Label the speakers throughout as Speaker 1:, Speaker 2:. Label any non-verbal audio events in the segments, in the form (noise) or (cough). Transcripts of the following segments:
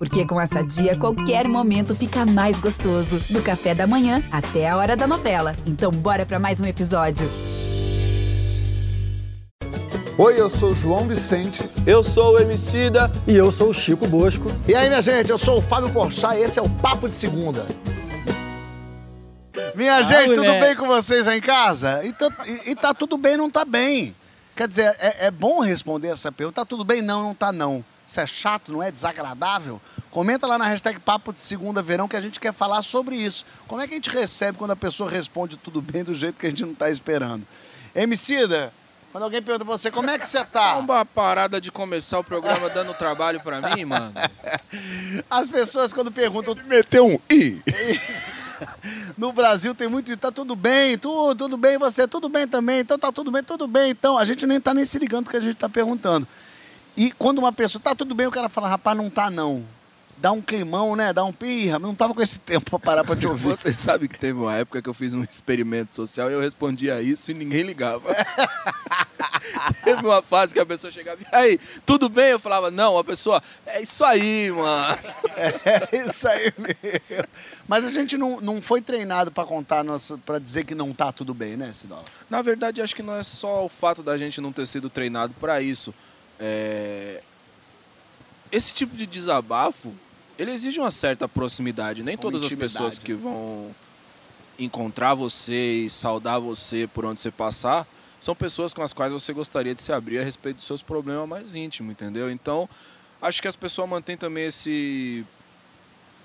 Speaker 1: Porque com essa dia, qualquer momento fica mais gostoso. Do café da manhã até a hora da novela. Então, bora para mais um episódio.
Speaker 2: Oi, eu sou o João Vicente.
Speaker 3: Eu sou o Emicida.
Speaker 4: E eu sou o Chico Bosco.
Speaker 5: E aí, minha gente, eu sou o Fábio Porchat e esse é o Papo de Segunda. Minha ah, gente, mulher. tudo bem com vocês aí em casa? E tá, e, e tá tudo bem, não tá bem. Quer dizer, é, é bom responder essa pergunta. Tá tudo bem? Não, não tá não. Isso é chato, não é desagradável? Comenta lá na hashtag Papo de Segunda Verão que a gente quer falar sobre isso. Como é que a gente recebe quando a pessoa responde tudo bem do jeito que a gente não está esperando? Emicida, quando alguém pergunta pra você, como é que você tá? (laughs)
Speaker 3: Uma parada de começar o programa dando trabalho pra mim, mano. (laughs)
Speaker 5: As pessoas quando perguntam...
Speaker 2: Meteu um i. (laughs)
Speaker 5: No Brasil tem muito, tá tudo bem, tudo, tudo bem, você, tudo bem também, então tá tudo bem, tudo bem. Então, a gente nem tá nem se ligando do que a gente tá perguntando. E quando uma pessoa, tá tudo bem, o cara fala, rapaz, não tá não. Dá um climão, né? Dá um pirra. Não tava com esse tempo para parar para te ouvir. (laughs)
Speaker 3: Você sabe que teve uma época que eu fiz um experimento social e eu respondia isso e ninguém ligava. (laughs) teve uma fase que a pessoa chegava e aí, tudo bem? Eu falava, não, a pessoa, é isso aí, mano. (laughs)
Speaker 5: É isso aí mesmo. Mas a gente não, não foi treinado para contar, para dizer que não tá tudo bem, né, Sidola?
Speaker 3: Na verdade, acho que não é só o fato da gente não ter sido treinado para isso. É... Esse tipo de desabafo, ele exige uma certa proximidade. Nem uma todas as pessoas que vão encontrar você e saudar você por onde você passar são pessoas com as quais você gostaria de se abrir a respeito dos seus problemas mais íntimos, entendeu? Então, acho que as pessoas mantêm também esse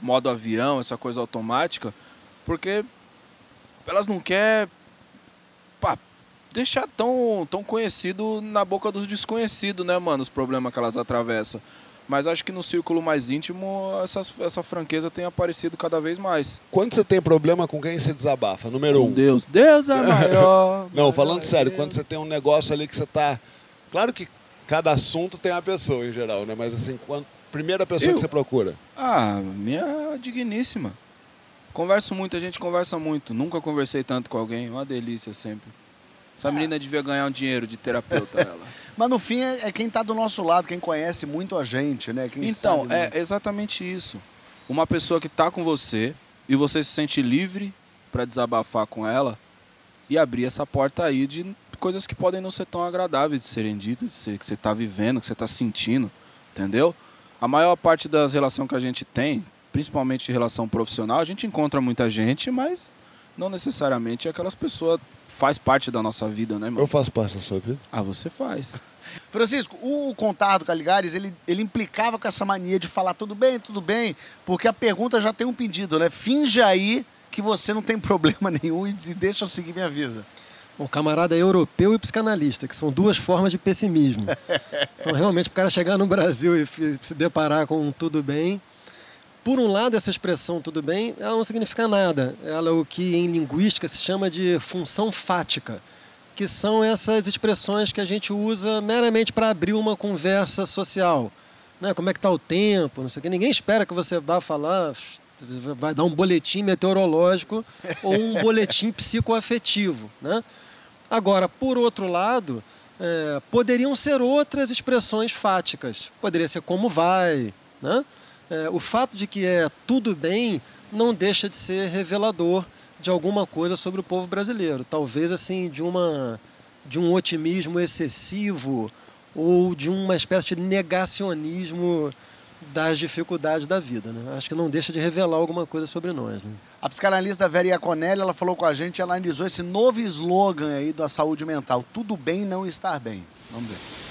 Speaker 3: modo avião, essa coisa automática, porque elas não querem deixar tão, tão conhecido na boca dos desconhecidos, né, mano? Os problemas que elas atravessam. Mas acho que no círculo mais íntimo essa, essa franqueza tem aparecido cada vez mais.
Speaker 2: Quando você tem problema com quem você desabafa? Número com um.
Speaker 3: Deus. Deus é maior. (laughs)
Speaker 2: Não, falando é sério, Deus. quando você tem um negócio ali que você tá. Claro que cada assunto tem uma pessoa em geral, né? Mas assim, quando... primeira pessoa Eu? que você procura?
Speaker 3: Ah, minha digníssima. Converso muito, a gente conversa muito. Nunca conversei tanto com alguém, uma delícia sempre. Essa menina devia ganhar um dinheiro de terapeuta, (laughs) ela.
Speaker 5: Mas no fim é, é quem está do nosso lado, quem conhece muito a gente, né? Quem
Speaker 3: então,
Speaker 5: é
Speaker 3: exatamente isso. Uma pessoa que está com você e você se sente livre para desabafar com ela e abrir essa porta aí de coisas que podem não ser tão agradáveis de serem ditas, de ser, que você está vivendo, que você está sentindo, entendeu? A maior parte das relações que a gente tem, principalmente relação profissional, a gente encontra muita gente, mas não necessariamente aquelas pessoas faz parte da nossa vida, né, mano?
Speaker 2: Eu faço parte da sua vida.
Speaker 3: Ah, você faz. (laughs)
Speaker 5: Francisco, o contato Caligares, ele, ele implicava com essa mania de falar tudo bem, tudo bem, porque a pergunta já tem um pedido, né? Finge aí que você não tem (laughs) problema nenhum e deixa eu seguir minha vida.
Speaker 4: O camarada é europeu e psicanalista, que são duas formas de pessimismo. (laughs) Então, realmente, o cara chegar no Brasil e se deparar com tudo bem, por um lado, essa expressão tudo bem, ela não significa nada. Ela é o que em linguística se chama de função fática, que são essas expressões que a gente usa meramente para abrir uma conversa social. Né? Como é que está o tempo, não sei o que. Ninguém espera que você vá falar, vai dar um boletim meteorológico (laughs) ou um boletim psicoafetivo. Né? Agora, por outro lado, é, poderiam ser outras expressões fáticas. Poderia ser como vai, né? É, o fato de que é tudo bem não deixa de ser revelador de alguma coisa sobre o povo brasileiro. Talvez assim de uma de um otimismo excessivo ou de uma espécie de negacionismo das dificuldades da vida. Né? Acho que não deixa de revelar alguma coisa sobre nós. Né?
Speaker 5: A psicanalista Vera Iaconelli, ela falou com a gente, ela analisou esse novo slogan aí da saúde mental, tudo bem não estar bem. Vamos ver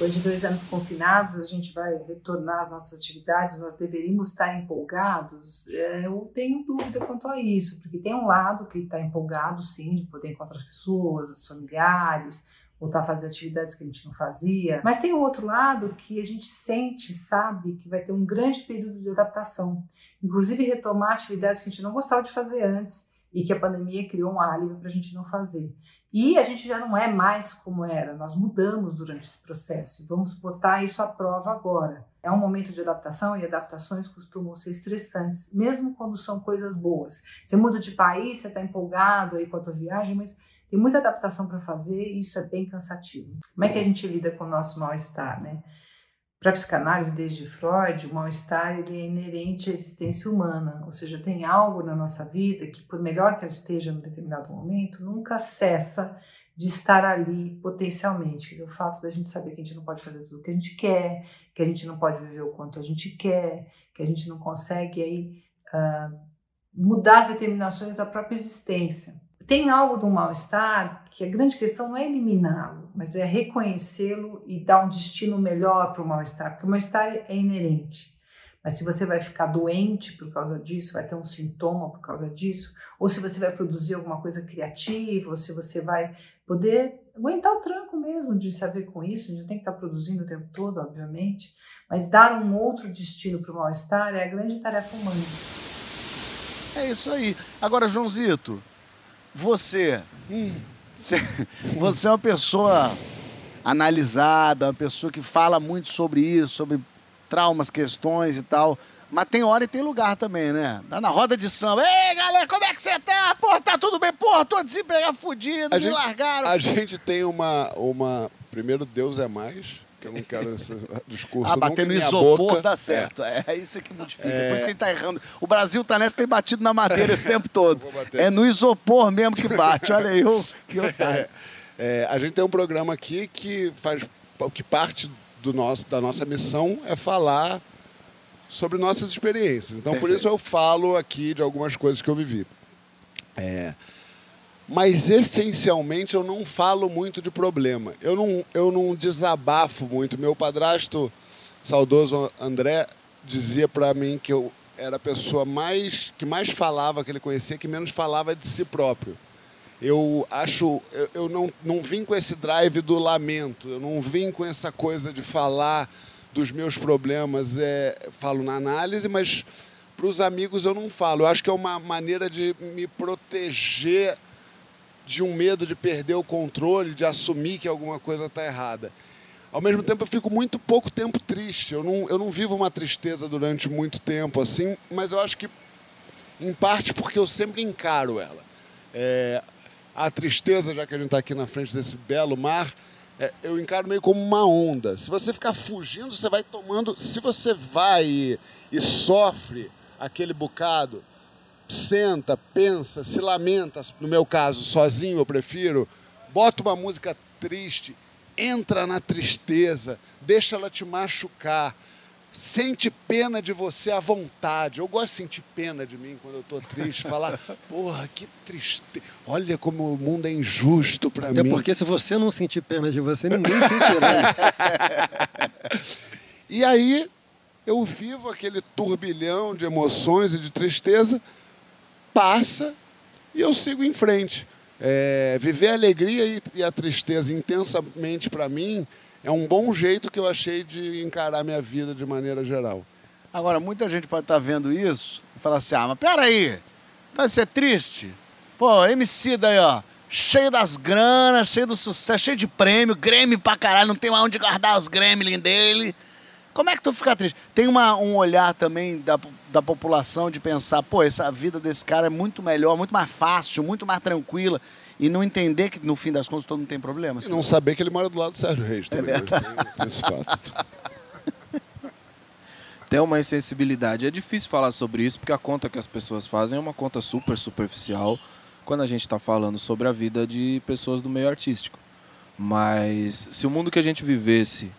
Speaker 6: depois de dois anos confinados, a gente vai retornar às nossas atividades, nós deveríamos estar empolgados? É, eu tenho dúvida quanto a isso, porque tem um lado que está empolgado, sim, de poder encontrar as pessoas, os familiares, voltar a fazer atividades que a gente não fazia, mas tem um outro lado que a gente sente, sabe, que vai ter um grande período de adaptação, inclusive retomar atividades que a gente não gostava de fazer antes e que a pandemia criou um álibi para a gente não fazer. E a gente já não é mais como era, nós mudamos durante esse processo e vamos botar isso à prova agora. É um momento de adaptação e adaptações costumam ser estressantes, mesmo quando são coisas boas. Você muda de país, você está empolgado aí com a tua viagem, mas tem muita adaptação para fazer e isso é bem cansativo. Como é que a gente lida com o nosso mal-estar, né? Para a psicanálise, desde Freud, o mal-estar ele é inerente à existência humana, ou seja, tem algo na nossa vida que, por melhor que ela esteja em determinado momento, nunca cessa de estar ali potencialmente. O fato da gente saber que a gente não pode fazer tudo o que a gente quer, que a gente não pode viver o quanto a gente quer, que a gente não consegue aí uh, mudar as determinações da própria existência. Tem algo do mal-estar que a grande questão não é eliminá-lo, mas é reconhecê-lo e dar um destino melhor para o mal-estar, porque o mal-estar é inerente. Mas se você vai ficar doente por causa disso, vai ter um sintoma por causa disso, ou se você vai produzir alguma coisa criativa, ou se você vai poder aguentar o tranco mesmo de se haver com isso, a gente tem que estar produzindo o tempo todo, obviamente, mas dar um outro destino para o mal-estar é a grande tarefa humana.
Speaker 5: É isso aí. Agora, Joãozito, você, você é uma pessoa analisada, uma pessoa que fala muito sobre isso, sobre traumas, questões e tal. Mas tem hora e tem lugar também, né? Tá na roda de samba. Ei, galera, como é que você tá? Pô, tá tudo bem? Porra, tô desempregado, fudido, a me gente, largaram.
Speaker 2: A gente tem uma, uma... Primeiro, Deus é mais que eu não quero esse discurso.
Speaker 5: Ah, bater no isopor boca. dá certo. É. é, isso que modifica. É... Por isso que ele tá errando. O Brasil tá nessa, tem batido na madeira esse tempo todo. (laughs) É no isopor mesmo que bate. Olha aí, o que otário.
Speaker 2: É, a gente tem um programa aqui que faz. que parte do nosso, da nossa missão é falar sobre nossas experiências. Então, Perfeito. por isso eu falo aqui de algumas coisas que eu vivi. É, mas essencialmente eu não falo muito de problema. Eu não, eu não desabafo muito. Meu padrasto, saudoso André, dizia para mim que eu era a pessoa mais que mais falava que ele conhecia, que menos falava de si próprio. Eu acho, eu, eu não, não vim com esse drive do lamento, eu não vim com essa coisa de falar dos meus problemas. É, falo na análise, mas para os amigos eu não falo. Eu acho que é uma maneira de me proteger de um medo de perder o controle, de assumir que alguma coisa está errada. Ao mesmo tempo, eu fico muito pouco tempo triste. Eu não, eu não vivo uma tristeza durante muito tempo, assim, mas eu acho que, em parte, porque eu sempre encaro ela. É, a tristeza, já que a gente está aqui na frente desse belo mar, é, eu encaro meio como uma onda. Se você ficar fugindo, você vai tomando. Se você vai e, e sofre aquele bocado, senta, pensa, se lamenta, no meu caso, sozinho eu prefiro, bota uma música triste, entra na tristeza, deixa ela te machucar. Sente pena de você à vontade. Eu gosto de sentir pena de mim quando eu estou triste. Falar, (laughs) porra, que tristeza. Olha como o mundo é injusto para mim.
Speaker 4: É porque se você não sentir pena de você, ninguém sentirá. (laughs)
Speaker 2: e aí, eu vivo aquele turbilhão de emoções e de tristeza passa e eu sigo em frente. É, viver a alegria e, e a tristeza intensamente para mim é um bom jeito que eu achei de encarar minha vida de maneira geral.
Speaker 5: Agora, muita gente pode estar tá vendo isso e falar assim: ah, mas peraí, então isso é triste? Pô, MC daí, ó, cheio das granas, cheio do sucesso, cheio de prêmio, Grêmio pra caralho, não tem mais onde guardar os Gremlin dele. Como é que tu fica triste? Tem uma, um olhar também da, da população de pensar, pô, essa vida desse cara é muito melhor, muito mais fácil, muito mais tranquila. E não entender que no fim das contas todo mundo tem problema.
Speaker 2: E não saber que ele mora do lado do Sérgio Reis é também. É verdade. Esse fato. (laughs)
Speaker 3: Tem uma insensibilidade. É difícil falar sobre isso porque a conta que as pessoas fazem é uma conta super superficial quando a gente está falando sobre a vida de pessoas do meio artístico. Mas se o mundo que a gente vivesse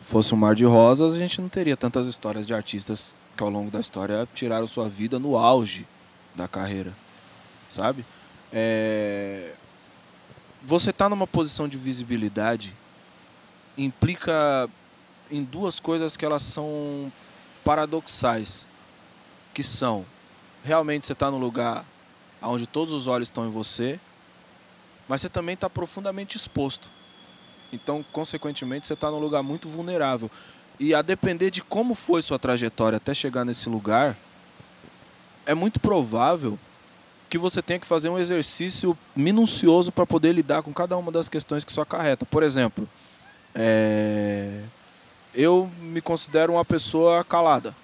Speaker 3: fosse um mar de rosas, a gente não teria tantas histórias de artistas que ao longo da história tiraram sua vida no auge da carreira, sabe? É... Você tá numa posição de visibilidade implica em duas coisas que elas são paradoxais, que são realmente você está no lugar onde todos os olhos estão em você, mas você também está profundamente exposto. Então, consequentemente, você está num lugar muito vulnerável. E a depender de como foi sua trajetória até chegar nesse lugar, é muito provável que você tenha que fazer um exercício minucioso para poder lidar com cada uma das questões que isso acarreta. Por exemplo, é... eu me considero uma pessoa calada.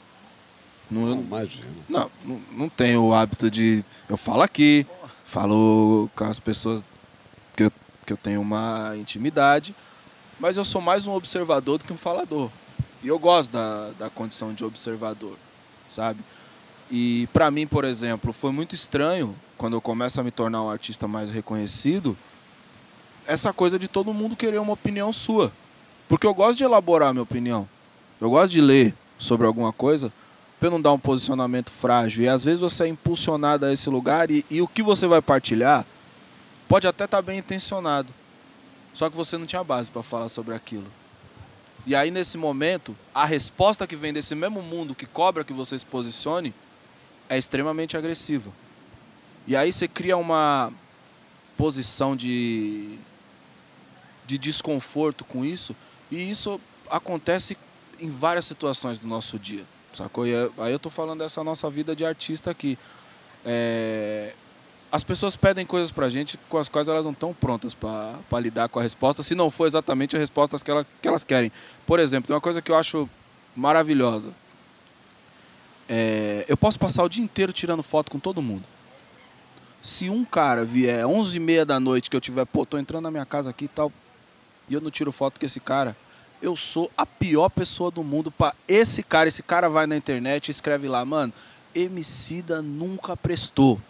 Speaker 2: Não, não imagino.
Speaker 3: Não, não, tenho o hábito de. Eu falo aqui, falo com as pessoas que eu que eu tenho uma intimidade, mas eu sou mais um observador do que um falador. E eu gosto da, da condição de observador, sabe? E para mim, por exemplo, foi muito estranho quando eu começo a me tornar um artista mais reconhecido, essa coisa de todo mundo querer uma opinião sua. Porque eu gosto de elaborar minha opinião. Eu gosto de ler sobre alguma coisa para não dar um posicionamento frágil. E às vezes você é impulsionado a esse lugar e, e o que você vai partilhar pode até estar tá bem intencionado. Só que você não tinha base para falar sobre aquilo. E aí, nesse momento, a resposta que vem desse mesmo mundo que cobra que você se posicione é extremamente agressiva. E aí você cria uma posição de, de desconforto com isso, e isso acontece em várias situações do nosso dia, sacou? E aí eu tô falando dessa nossa vida de artista aqui. É, as pessoas pedem coisas pra gente com as quais elas não estão prontas para lidar com a resposta, se não for exatamente a resposta que, ela, que elas querem. Por exemplo, tem uma coisa que eu acho maravilhosa. É, eu posso passar o dia inteiro tirando foto com todo mundo. Se um cara vier 11 e meia da noite que eu tiver, pô, tô entrando na minha casa aqui e tal, e eu não tiro foto com esse cara, eu sou a pior pessoa do mundo para esse cara. Esse cara vai na internet e escreve lá, mano, Emicida nunca prestou.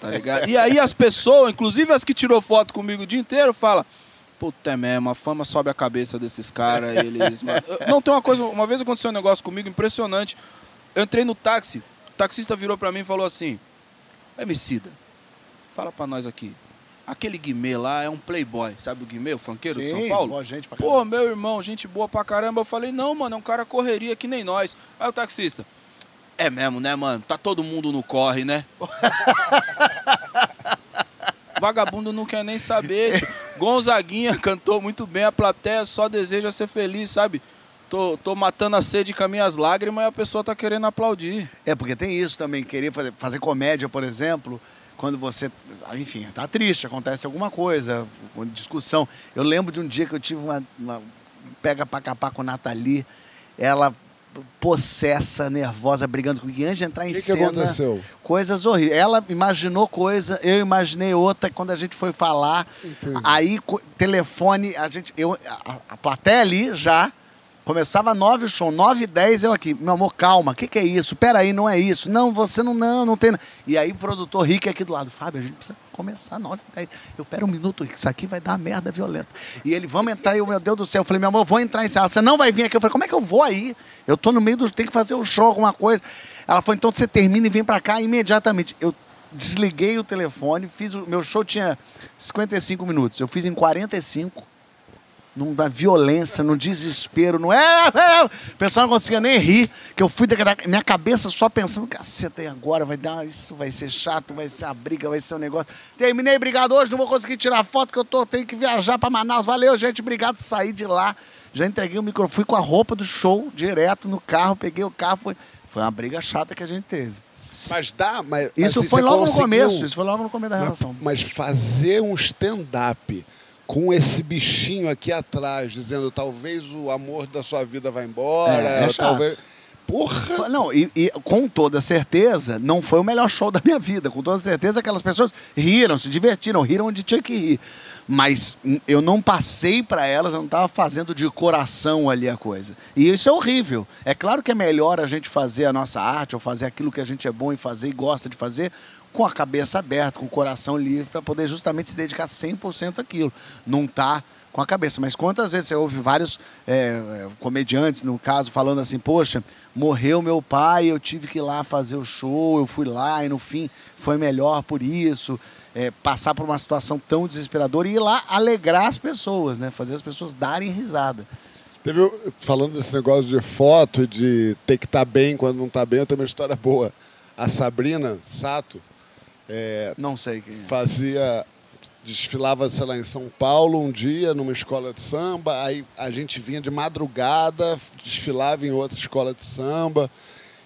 Speaker 3: Tá ligado? e aí as pessoas, inclusive as que tirou foto comigo o dia inteiro, fala Puta é mesmo, a fama sobe a cabeça desses caras, eles. Não, tem uma coisa. Uma vez aconteceu um negócio comigo impressionante. Eu entrei no táxi, o taxista virou para mim e falou assim: Emicida, fala para nós aqui. Aquele Guimê lá é um playboy, sabe o Guimê, o funkeiro Sim, de São Paulo?
Speaker 5: Boa gente pra
Speaker 3: Pô, meu irmão, gente boa pra caramba. Eu falei, não, mano, é um cara correria que nem nós. Aí o taxista, é mesmo, né, mano? Tá todo mundo no corre, né? (laughs) Vagabundo não quer nem saber. Gonzaguinha (laughs) cantou muito bem, a plateia só deseja ser feliz, sabe? tô, tô matando a sede com as minhas lágrimas e a pessoa tá querendo aplaudir.
Speaker 5: É, porque tem isso também, querer fazer, fazer comédia, por exemplo, quando você, enfim, tá triste, acontece alguma coisa, discussão. Eu lembro de um dia que eu tive uma, uma pega pra capar com a Nathalie, ela possessa, nervosa, brigando comigo. Antes de entrar em
Speaker 2: que
Speaker 5: cena.
Speaker 2: que aconteceu?
Speaker 5: Coisas horríveis. Ela imaginou coisa, eu imaginei outra. Quando a gente foi falar, Entendi. aí telefone, a gente, eu, a, a plateia ali já Começava nove o show, nove e dez eu aqui. Meu amor, calma, o que, que é isso? Peraí, não é isso. Não, você não, não, não tem. E aí o produtor Rick aqui do lado, Fábio, a gente precisa começar nove e dez. Eu, pera um minuto, isso aqui vai dar merda violenta. E ele, vamos entrar, e meu Deus do céu. Eu falei, meu amor, vou entrar em sala. Você não vai vir aqui. Eu falei, como é que eu vou aí? Eu tô no meio do. Tem que fazer um show, alguma coisa. Ela falou, então você termina e vem pra cá imediatamente. Eu desliguei o telefone, fiz o. Meu show tinha 55 minutos. Eu fiz em 45 numa violência, no desespero, não é, é, O pessoal não conseguia nem rir, que eu fui da minha cabeça só pensando, caceta, e agora vai dar, isso vai ser chato, vai ser a briga, vai ser um negócio. Terminei, obrigado hoje, não vou conseguir tirar foto que eu tô, tenho que viajar para Manaus. Valeu, gente, obrigado, saí de lá. Já entreguei o microfone, fui com a roupa do show direto no carro, peguei o carro, foi, foi uma briga chata que a gente teve.
Speaker 2: Mas dá, mas
Speaker 5: isso
Speaker 2: mas
Speaker 5: foi logo no começo, isso foi logo no começo da relação.
Speaker 2: Mas fazer um stand-up com esse bichinho aqui atrás, dizendo talvez o amor da sua vida vá embora,
Speaker 5: é, é talvez.
Speaker 2: Porra!
Speaker 5: Não, e, e, com toda certeza, não foi o melhor show da minha vida. Com toda certeza, aquelas pessoas riram, se divertiram, riram onde tinha que rir. Mas eu não passei para elas, eu não estava fazendo de coração ali a coisa. E isso é horrível. É claro que é melhor a gente fazer a nossa arte, ou fazer aquilo que a gente é bom em fazer e gosta de fazer, com a cabeça aberta, com o coração livre, para poder justamente se dedicar 100% àquilo. Não tá com a cabeça. Mas quantas vezes você ouve vários é, comediantes, no caso, falando assim, poxa, morreu meu pai, eu tive que ir lá fazer o show, eu fui lá e no fim foi melhor por isso. É, passar por uma situação tão desesperadora e ir lá alegrar as pessoas, né? Fazer as pessoas darem risada.
Speaker 2: Teve, falando desse negócio de foto, de ter que estar tá bem quando não está bem, eu tenho uma história boa. A Sabrina Sato,
Speaker 5: é, não sei quem. É.
Speaker 2: Fazia. Desfilava, sei lá, em São Paulo um dia, numa escola de samba. Aí a gente vinha de madrugada, desfilava em outra escola de samba.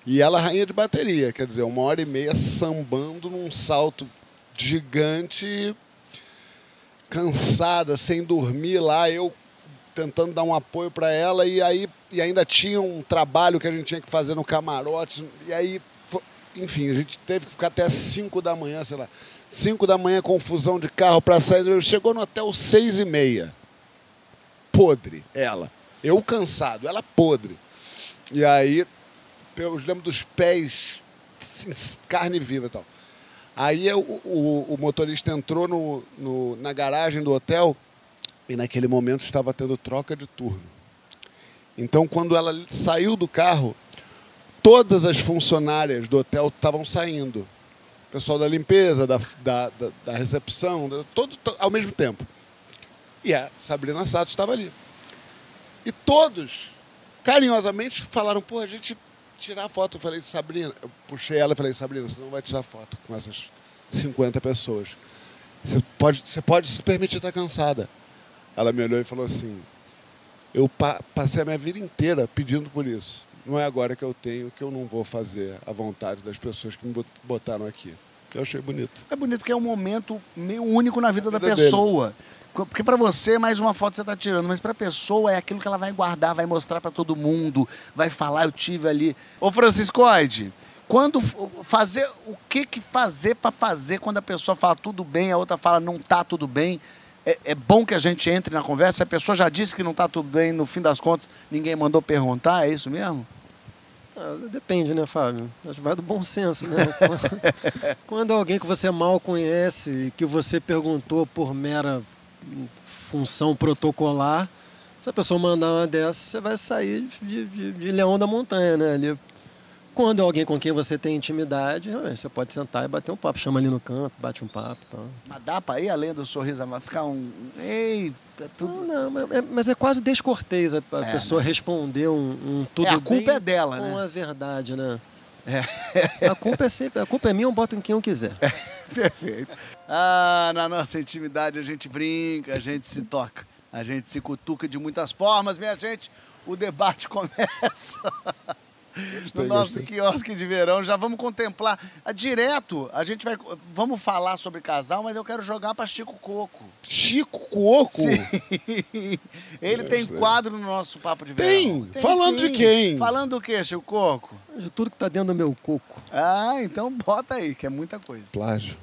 Speaker 2: E ela rainha de bateria, quer dizer, uma hora e meia sambando num salto gigante, cansada, sem dormir lá, eu tentando dar um apoio para ela e aí e ainda tinha um trabalho que a gente tinha que fazer no camarote e aí enfim, a gente teve que ficar até 5 da manhã, sei lá. 5 da manhã, confusão de carro para sair. Chegou no hotel 6 e meia. Podre, ela. Eu cansado, ela podre. E aí, eu lembro dos pés, assim, carne viva e tal. Aí o, o, o motorista entrou no, no, na garagem do hotel e naquele momento estava tendo troca de turno. Então, quando ela saiu do carro, todas as funcionárias do hotel estavam saindo. O pessoal da limpeza, da, da, da, da recepção, todo, ao mesmo tempo. E a Sabrina Sato estava ali. E todos, carinhosamente, falaram: pô, a gente tirar foto. Eu falei, Sabrina, eu puxei ela e falei, Sabrina, você não vai tirar foto com essas 50 pessoas. Você pode, você pode se permitir estar cansada. Ela me olhou e falou assim: Eu pa passei a minha vida inteira pedindo por isso. Não é agora que eu tenho que eu não vou fazer a vontade das pessoas que me botaram aqui. Eu achei bonito.
Speaker 5: É bonito que é um momento meio único na vida, na vida da pessoa. Dele. Porque para você, mais uma foto você está tirando, mas para a pessoa é aquilo que ela vai guardar, vai mostrar para todo mundo, vai falar, eu tive ali. Ô Francisco Oide, quando fazer, o que que fazer para fazer quando a pessoa fala tudo bem, a outra fala não tá tudo bem? É, é bom que a gente entre na conversa. A pessoa já disse que não tá tudo bem, no fim das contas, ninguém mandou perguntar, é isso mesmo?
Speaker 7: Ah, depende, né, Fábio? Vai do bom senso, né? (laughs) Quando alguém que você mal conhece, que você perguntou por mera função protocolar, se a pessoa mandar uma dessas, você vai sair de, de, de leão da montanha, né? Ali, quando é alguém com quem você tem intimidade, você pode sentar e bater um papo, chama ali no canto, bate um papo e tal.
Speaker 5: Mas dá para ir além do sorriso, mas ficar um. Ei,
Speaker 7: é tudo. Não, não é, mas é quase descortês a, a é, pessoa né? responder um, um tudo
Speaker 5: é, a culpa é dela,
Speaker 7: com
Speaker 5: né?
Speaker 7: a verdade, né? É. A culpa é sempre, a culpa é minha, eu boto em quem eu quiser. É, (laughs)
Speaker 5: perfeito. Ah, na nossa intimidade a gente brinca, a gente se toca, a gente se cutuca de muitas formas, minha gente. O debate (laughs) começa. No nosso quiosque de verão. Já vamos contemplar. Ah, direto, a gente vai. Vamos falar sobre casal, mas eu quero jogar para Chico Coco.
Speaker 2: Chico Coco?
Speaker 5: Sim. Ele tem quadro no nosso papo de verão.
Speaker 2: Tem? tem Falando sim. de quem?
Speaker 5: Falando do que, Chico Coco?
Speaker 7: De tudo que tá dentro do meu coco.
Speaker 5: Ah, então bota aí, que é muita coisa.
Speaker 2: Plágio.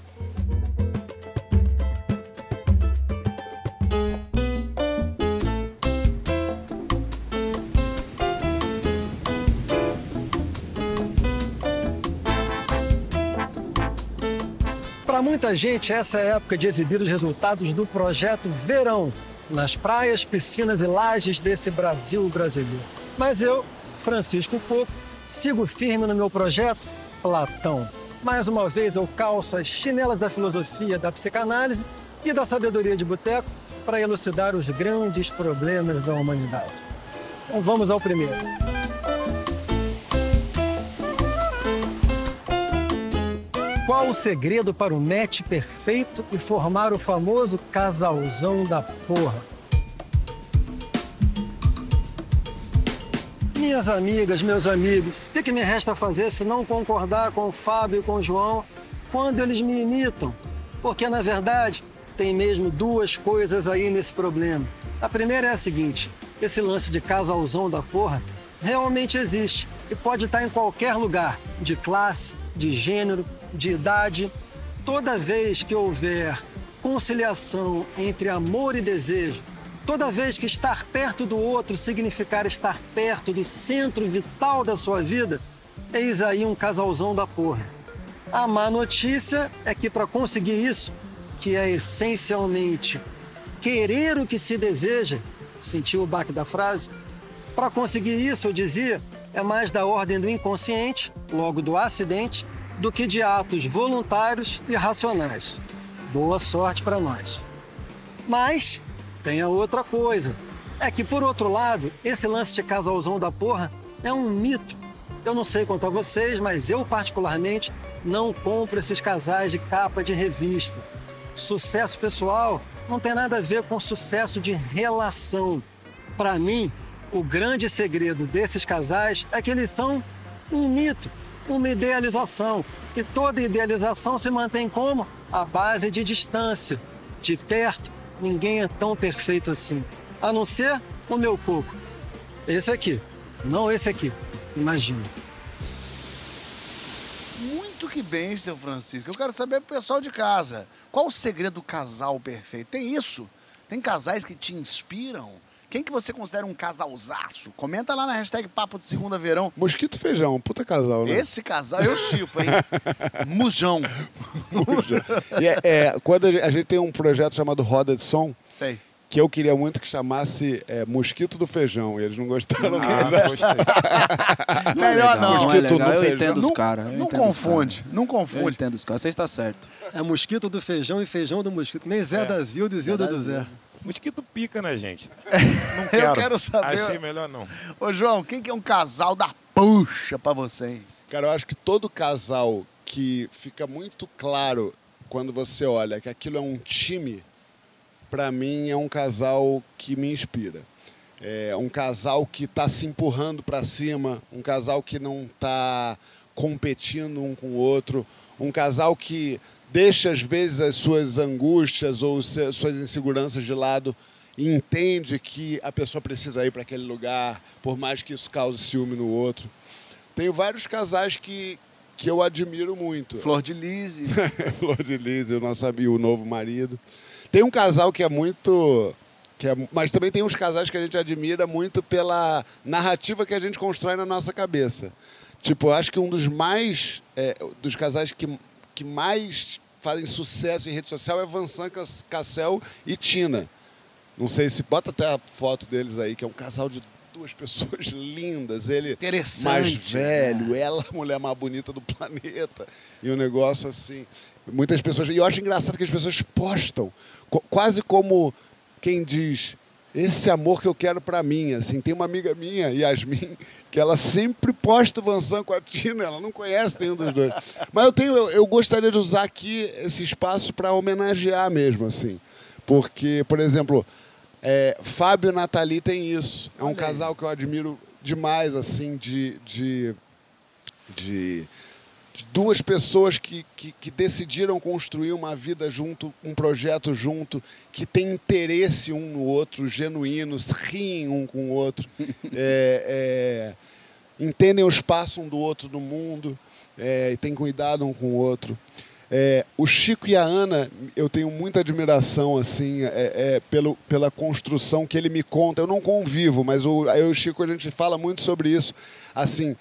Speaker 7: Muita gente, essa é a época de exibir os resultados do projeto Verão, nas praias, piscinas e lajes desse Brasil brasileiro. Mas eu, Francisco Coco, sigo firme no meu projeto Platão. Mais uma vez eu calço as chinelas da filosofia, da psicanálise e da sabedoria de boteco para elucidar os grandes problemas da humanidade. Então vamos ao primeiro. Qual o segredo para o match perfeito e formar o famoso casalzão da porra? Minhas amigas, meus amigos, o que, que me resta fazer se não concordar com o Fábio e com o João quando eles me imitam? Porque, na verdade, tem mesmo duas coisas aí nesse problema. A primeira é a seguinte: esse lance de casalzão da porra realmente existe e pode estar em qualquer lugar, de classe, de gênero, de idade. Toda vez que houver conciliação entre amor e desejo, toda vez que estar perto do outro significar estar perto do centro vital da sua vida, eis aí um casalzão da porra. A má notícia é que para conseguir isso, que é essencialmente querer o que se deseja, sentiu o baque da frase? Para conseguir isso, eu dizia, é mais da ordem do inconsciente, logo do acidente, do que de atos voluntários e racionais. Boa sorte para nós. Mas tem a outra coisa. É que, por outro lado, esse lance de casalzão da porra é um mito. Eu não sei quanto a vocês, mas eu, particularmente, não compro esses casais de capa de revista. Sucesso pessoal não tem nada a ver com sucesso de relação. Para mim, o grande segredo desses casais é que eles são um mito, uma idealização. E toda idealização se mantém como? A base de distância. De perto, ninguém é tão perfeito assim. A não ser o meu coco. Esse aqui, não esse aqui. Imagina.
Speaker 5: Muito que bem, seu Francisco. Eu quero saber pro pessoal de casa. Qual o segredo do casal perfeito? Tem isso? Tem casais que te inspiram? Quem que você considera um casalzaço? Comenta lá na hashtag Papo de Segunda Verão.
Speaker 2: Mosquito e Feijão, puta casal, né?
Speaker 5: Esse casal eu chipo, hein? (laughs) Mujão.
Speaker 2: E é, é, quando a gente, tem um projeto chamado Roda de Som,
Speaker 5: Sei.
Speaker 2: que eu queria muito que chamasse é, Mosquito do Feijão, e eles não gostaram.
Speaker 3: Ah,
Speaker 2: não.
Speaker 3: gostei.
Speaker 5: Melhor (laughs) não.
Speaker 3: Não é
Speaker 2: Mosquito
Speaker 3: legal,
Speaker 2: no
Speaker 3: eu
Speaker 2: feijão.
Speaker 3: entendo os
Speaker 5: Não,
Speaker 3: caras. eu
Speaker 5: não
Speaker 3: os
Speaker 5: confunde,
Speaker 3: caras.
Speaker 5: não
Speaker 3: Eu
Speaker 5: confunde.
Speaker 3: entendo os caras. Você está certo.
Speaker 4: É mosquito do feijão e feijão do mosquito. Nem Zé da Zilda e Zilda do Zé.
Speaker 8: Mosquito pica, né, gente? (laughs) Não quero.
Speaker 5: quero saber-
Speaker 8: Achei melhor não.
Speaker 5: Ô, João, quem que é um casal da puxa pra você, hein?
Speaker 2: Cara, eu acho que todo casal que fica muito claro quando você olha que aquilo é um time, pra mim é um casal que me inspira. É um casal que está se empurrando para cima, um casal que não está competindo um com o outro, um casal que deixa às vezes as suas angústias ou suas inseguranças de lado e entende que a pessoa precisa ir para aquele lugar, por mais que isso cause ciúme no outro. Tenho vários casais que, que eu admiro muito.
Speaker 5: Flor de Lise. (laughs)
Speaker 2: Flor de Lis e o nosso amigo, o novo marido. Tem um casal que é muito. Que é, mas também tem uns casais que a gente admira muito pela narrativa que a gente constrói na nossa cabeça. Tipo, eu acho que um dos mais. é, dos casais que, que mais fazem sucesso em rede social é Vansan Cas- Cassel e Tina. Não sei se. Bota até a foto deles aí, que é um casal de duas (laughs) pessoas lindas. Ele
Speaker 5: Interessante.
Speaker 2: mais velho, ela a mulher mais bonita do planeta. E um negócio assim. Muitas pessoas. E eu acho engraçado que as pessoas postam, quase como quem diz. Esse amor que eu quero pra mim, assim, tem uma amiga minha, Yasmin, que ela sempre posta o Vansan com a Tina, ela não conhece nenhum dos dois. Mas eu tenho, eu, eu gostaria de usar aqui esse espaço para homenagear mesmo, assim. Porque, por exemplo, é, Fábio e Nathalie tem isso. É um casal que eu admiro demais, assim, de, de, de, de duas pessoas que, que, que decidiram construir uma vida junto, um projeto junto, que tem interesse um no outro, genuínos, riem um com o outro, (laughs) é, é, entendem o espaço um do outro no mundo é, e têm cuidado um com o outro. É, o Chico e a Ana, eu tenho muita admiração assim, é, é, pelo, pela construção que ele me conta. Eu não convivo, mas o, eu e o Chico a gente fala muito sobre isso. Assim,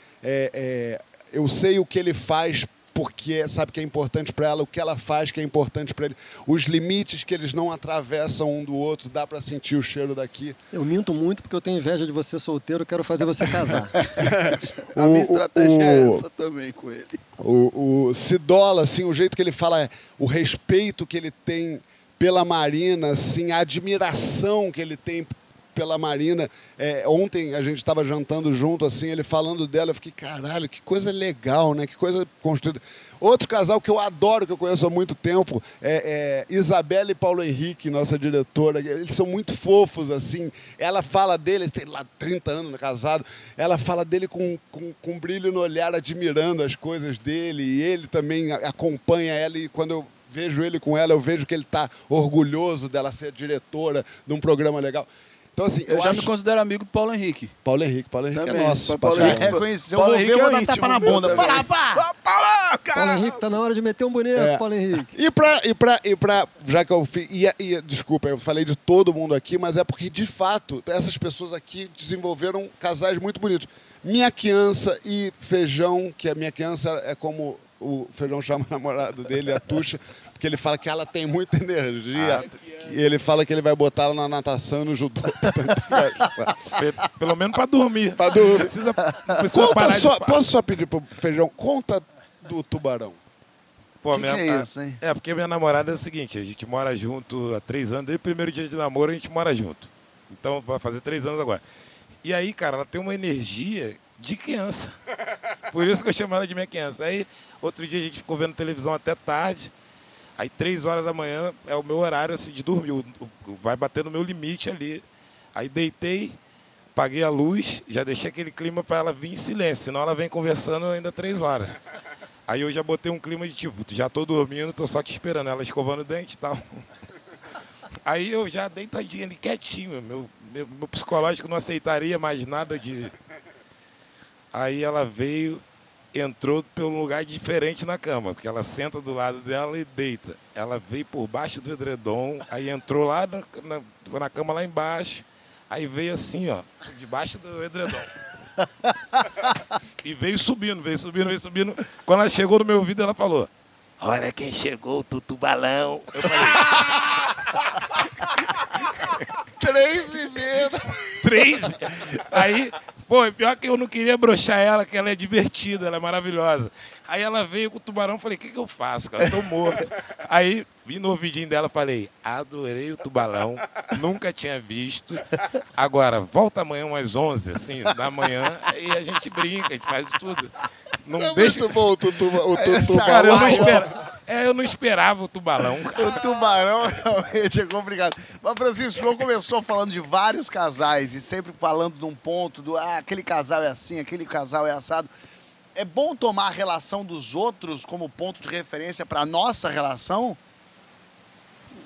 Speaker 2: eu sei o que ele faz porque sabe que é importante para ela, o que ela faz que é importante para ele, os limites que eles não atravessam um do outro, dá para sentir o cheiro daqui.
Speaker 4: Eu minto muito porque eu tenho inveja de você solteiro, quero fazer você casar. (laughs)
Speaker 3: A minha
Speaker 2: O-
Speaker 3: estratégia é
Speaker 2: o-
Speaker 3: essa também com ele.
Speaker 2: O, o Cidola, assim, o jeito que ele fala, o respeito que ele tem pela Marina, assim, a admiração que ele tem pela Marina. É, ontem a gente estava jantando junto, assim, ele falando dela, eu fiquei, caralho, que coisa legal, né? Que coisa construída. Outro casal que eu adoro, que eu conheço há muito tempo, é, é Isabela e Paulo Henrique, nossa diretora. Eles são muito fofos, assim. Ela fala dele, sei lá, 30 anos casado, ela fala dele com, com, com brilho no olhar, admirando as coisas dele, e ele também acompanha ela, e quando eu vejo ele com ela, eu vejo que ele está orgulhoso dela ser diretora de um programa legal. Então, assim,
Speaker 3: Eu,
Speaker 2: eu,
Speaker 3: já
Speaker 2: acho...
Speaker 3: me considero amigo do Paulo Henrique.
Speaker 2: Paulo Henrique, Paulo Henrique
Speaker 3: Também.
Speaker 2: é nosso.
Speaker 3: Paulo. Henrique-
Speaker 5: É, conheceu,
Speaker 3: Paulo
Speaker 5: vou ver,
Speaker 3: Henrique
Speaker 5: vou
Speaker 3: é
Speaker 5: dar
Speaker 3: íntimo
Speaker 5: tapa na bunda. Fala, rapaz!
Speaker 3: Paulo,
Speaker 4: Paulo Henrique, tá na hora de meter um boneco,
Speaker 2: É.
Speaker 4: Paulo Henrique.
Speaker 2: E pra, e pra, e pra já que eu fiz, e, e, desculpa, eu falei de todo mundo aqui, mas é porque, de fato, essas pessoas aqui desenvolveram casais muito bonitos. Minha criança e Feijão, que a minha criança é como o Feijão chama o namorado dele, a Tuxa, porque ele fala que ela tem muita energia. e ele fala que ele vai botar ela na natação e no judô.
Speaker 8: Pe- (laughs) Pelo menos pra dormir.
Speaker 2: Pra dormir.
Speaker 8: Precisa, precisa
Speaker 2: Conta
Speaker 8: parar
Speaker 2: só,
Speaker 8: de...
Speaker 2: posso só pedir pro Feijão, conta do tubarão.
Speaker 8: Pô,
Speaker 5: Que que é isso, hein?
Speaker 8: É, porque minha namorada é o seguinte, a gente mora junto há três anos, desde o primeiro dia de namoro a gente mora junto. Então vai fazer três anos agora. E aí, cara, ela tem uma energia de criança. Por isso que eu chamo ela de minha criança. Aí, outro dia a gente ficou vendo televisão até tarde. Aí, três horas da manhã é o meu horário assim, de dormir. Vai bater no meu limite ali. Aí deitei, paguei a luz, já deixei aquele clima para ela vir em silêncio, senão ela vem conversando ainda três horas. Aí eu já botei um clima de tipo, já tô dormindo, tô só te esperando, ela escovando o dente e tal. Aí eu já deitadinho ali, quietinho, meu, meu, meu psicológico não aceitaria mais nada de. Aí ela veio, entrou pelo lugar diferente na cama, porque ela senta do lado dela e deita. Ela veio por baixo do edredom, aí entrou lá na, na, na cama lá embaixo, Aí veio assim, ó, debaixo do edredom. (laughs) e veio subindo, veio subindo, veio subindo. Quando ela chegou no meu ouvido, ela falou: Olha quem chegou, o tutubalão. Eu falei. (laughs)
Speaker 2: Três meninas.
Speaker 8: Três. Aí, pô, pior que eu não queria broxar ela, que ela é divertida, ela é maravilhosa. Aí ela veio com o tubarão, falei, o que, que eu faço, cara? Eu tô morto. Aí vi no ouvidinho dela, falei, adorei o tubarão, nunca tinha visto. Agora, volta amanhã umas 11, assim, da manhã, aí a gente brinca, a gente faz tudo. Não
Speaker 2: É
Speaker 8: deixa...
Speaker 2: muito bom o tutu, o (laughs) tutu
Speaker 8: Cara, eu não, espera... é, eu não esperava o tubarão, cara.
Speaker 5: O tubarão (laughs) realmente é complicado. Mas, Francisco, o João começou falando de vários casais e sempre falando num ponto do ah, aquele casal é assim, aquele casal é assado. É bom tomar a relação dos outros como ponto de referência para a nossa relação?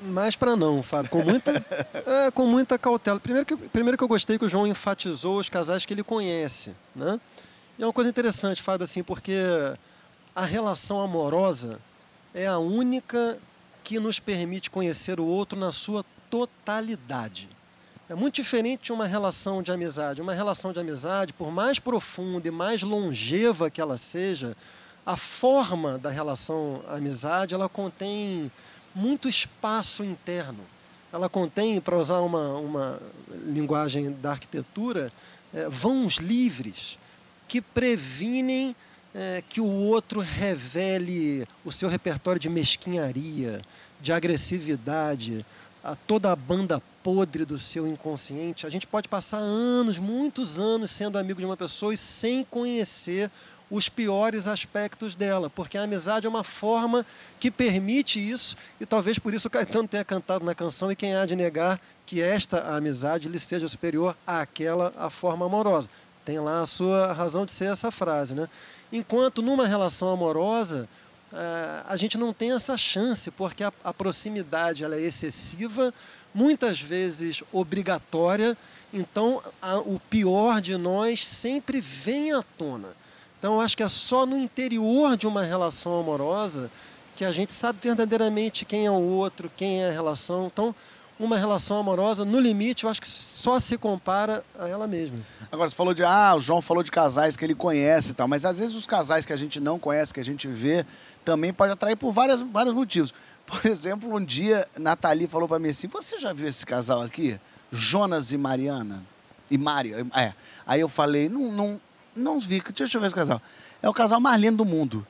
Speaker 4: Mais para não, Fábio, com muita, (laughs) é, com muita cautela. Primeiro que, primeiro que eu gostei que o João enfatizou os casais que ele conhece, né? E é uma coisa interessante, Fábio, assim, porque a relação amorosa é a única que nos permite conhecer o outro na sua totalidade. É muito diferente de uma relação de amizade. Uma relação de amizade, por mais profunda e mais longeva que ela seja, a forma da relação amizade, ela contém muito espaço interno. Ela contém, para usar uma, uma linguagem da arquitetura, é, vãos livres que previnem é, que o outro revele o seu repertório de mesquinharia, de agressividade, a toda a banda podre do seu inconsciente. A gente pode passar anos, muitos anos, sendo amigo de uma pessoa e sem conhecer os piores aspectos dela, porque a amizade é uma forma que permite isso, e talvez por isso o Caetano tenha cantado na canção, e quem há de negar que esta amizade lhe seja superior àquela, a forma amorosa. Tem lá a sua razão de ser essa frase, né? Enquanto numa relação amorosa, a gente não tem essa chance, porque a, proximidade ela é excessiva, muitas vezes obrigatória, então o pior de nós sempre vem à tona. Então, acho que é só no interior de uma relação amorosa que a gente sabe verdadeiramente quem é o outro, quem é a relação. Então, uma relação amorosa, no limite, eu acho que só se compara a ela mesma.
Speaker 5: Agora, você falou de, ah, o João falou de casais que ele conhece e tal, mas às vezes os casais que a gente não conhece, que a gente vê, também pode atrair por várias, vários motivos. Por exemplo, um dia, Nathalie falou para mim assim, você já viu esse casal aqui? Jonas e Mariana? E Mária, é. Aí eu falei, não, não, não vi, deixa eu ver esse casal. É o casal mais lindo do mundo.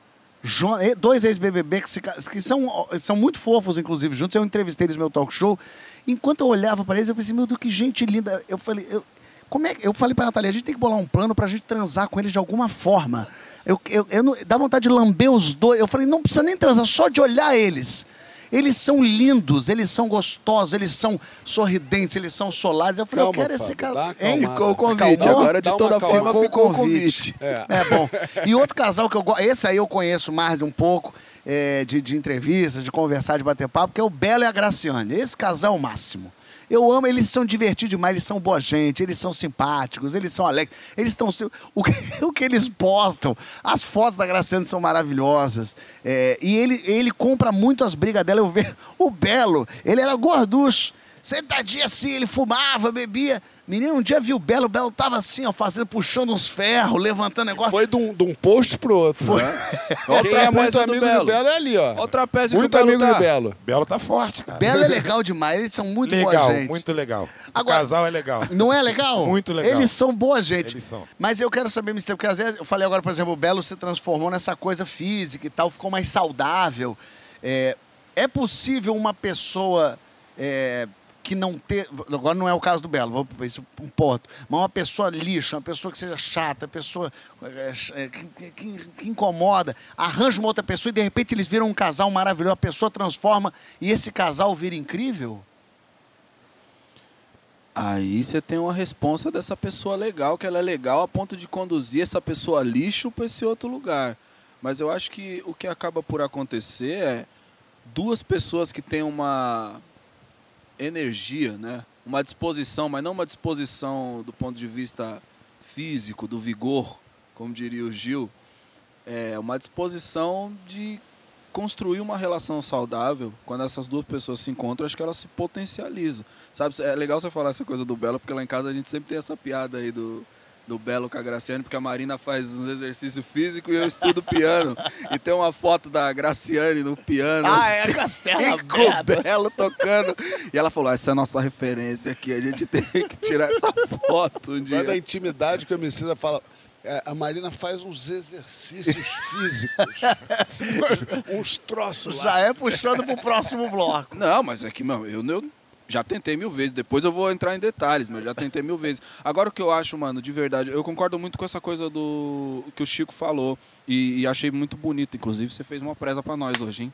Speaker 5: Dois ex-BBB que, se, que são, são muito fofos, inclusive, juntos. Eu entrevistei eles no meu talk show. Enquanto eu olhava para eles, eu pensei, meu Deus, que gente linda. Eu falei, eu, como é que eu falei para Natália, a gente tem que bolar um plano para a gente transar com eles de alguma forma. Eu, eu, eu não, dá vontade de lamber os dois. Eu falei, não precisa nem transar, só de olhar eles. Eles são lindos, eles são gostosos, eles são sorridentes, eles são solares. Eu falei,
Speaker 2: Calma,
Speaker 5: eu quero esse casal.
Speaker 3: Ficou o convite.
Speaker 5: Acalmou?
Speaker 3: Agora, de toda
Speaker 2: calma.
Speaker 3: forma, ficou o convite.
Speaker 2: É.
Speaker 5: É bom. E outro casal que eu gosto, esse aí eu conheço mais de um pouco, é, de, de entrevistas, de conversar, de bater papo, que é o Belo e a Graciane. Esse casal é o máximo. Eu amo, eles são divertidos demais, eles são boa gente, eles são simpáticos, eles são alegres, eles estão. O que, (laughs) o que eles postam, as fotos da Graciane são maravilhosas. É, e ele, ele compra muito as brigas dela. Eu vejo o Belo, ele era gorducho, sentadinho assim, ele fumava, bebia. Menino, um dia viu o Belo, o Belo tava assim, ó, fazendo, puxando uns ferros, levantando negócio.
Speaker 2: Foi de um, de um post pro outro, né? (laughs)
Speaker 3: Olha o
Speaker 2: Quem é muito
Speaker 3: trapézio do
Speaker 2: amigo
Speaker 3: Belo.
Speaker 2: do Belo é ali, ó.
Speaker 3: Olha o trapézio
Speaker 2: muito
Speaker 3: que o Belo
Speaker 2: amigo
Speaker 3: tá.
Speaker 2: do Belo.
Speaker 8: Belo tá forte, cara.
Speaker 5: Belo é legal (laughs) demais, eles são muito
Speaker 8: legal,
Speaker 5: boa gente.
Speaker 8: muito legal.
Speaker 5: Agora-
Speaker 8: o casal é legal.
Speaker 5: Não é legal?
Speaker 8: Muito legal.
Speaker 5: Eles são boa gente.
Speaker 8: Eles são.
Speaker 5: Mas eu quero saber, Mister, porque às vezes eu falei agora, por exemplo, o Belo se transformou nessa coisa física e tal, ficou mais saudável. É, é possível uma pessoa é, que não ter. Agora não é o caso do Belo, vou para isso um ponto. Mas uma pessoa lixa, uma pessoa que seja chata, pessoa é, é, que, que- que incomoda, arranja uma outra pessoa e de repente eles viram um casal maravilhoso, a pessoa transforma e esse casal vira incrível?
Speaker 3: Aí você tem uma responsa dessa pessoa legal, que ela é legal a ponto de conduzir essa pessoa lixo para esse outro lugar. Mas eu acho que o que acaba por acontecer é duas pessoas que têm uma energia, né? Uma disposição, mas não uma disposição do ponto de vista físico, do vigor, como diria o Gil, é uma disposição de construir uma relação saudável, quando essas duas pessoas se encontram, acho que elas se potencializam. Sabe, é legal você falar essa coisa do Belo, porque lá em casa a gente sempre tem essa piada aí do, do Belo com a Graciane, porque a Marina faz uns exercícios físicos e eu estudo piano. E tem uma foto da Graciane no piano.
Speaker 5: Ah, é, com as pernas
Speaker 3: assim, com o Belo tocando. E ela falou, essa é a nossa referência aqui, a gente tem que tirar essa foto um dia.
Speaker 2: Vai da intimidade que o homicida fala... É, a Marina faz uns exercícios físicos. (laughs) uns troços lá.
Speaker 5: Já é puxando pro próximo bloco.
Speaker 3: Não, mas é que, meu, eu, eu já tentei mil vezes. Depois eu vou entrar em detalhes, mas já tentei mil vezes. Agora o que eu acho, mano, de verdade, eu concordo muito com essa coisa do que o Chico falou. E, e achei muito bonito. Inclusive, você fez uma presa pra nós hoje, hein?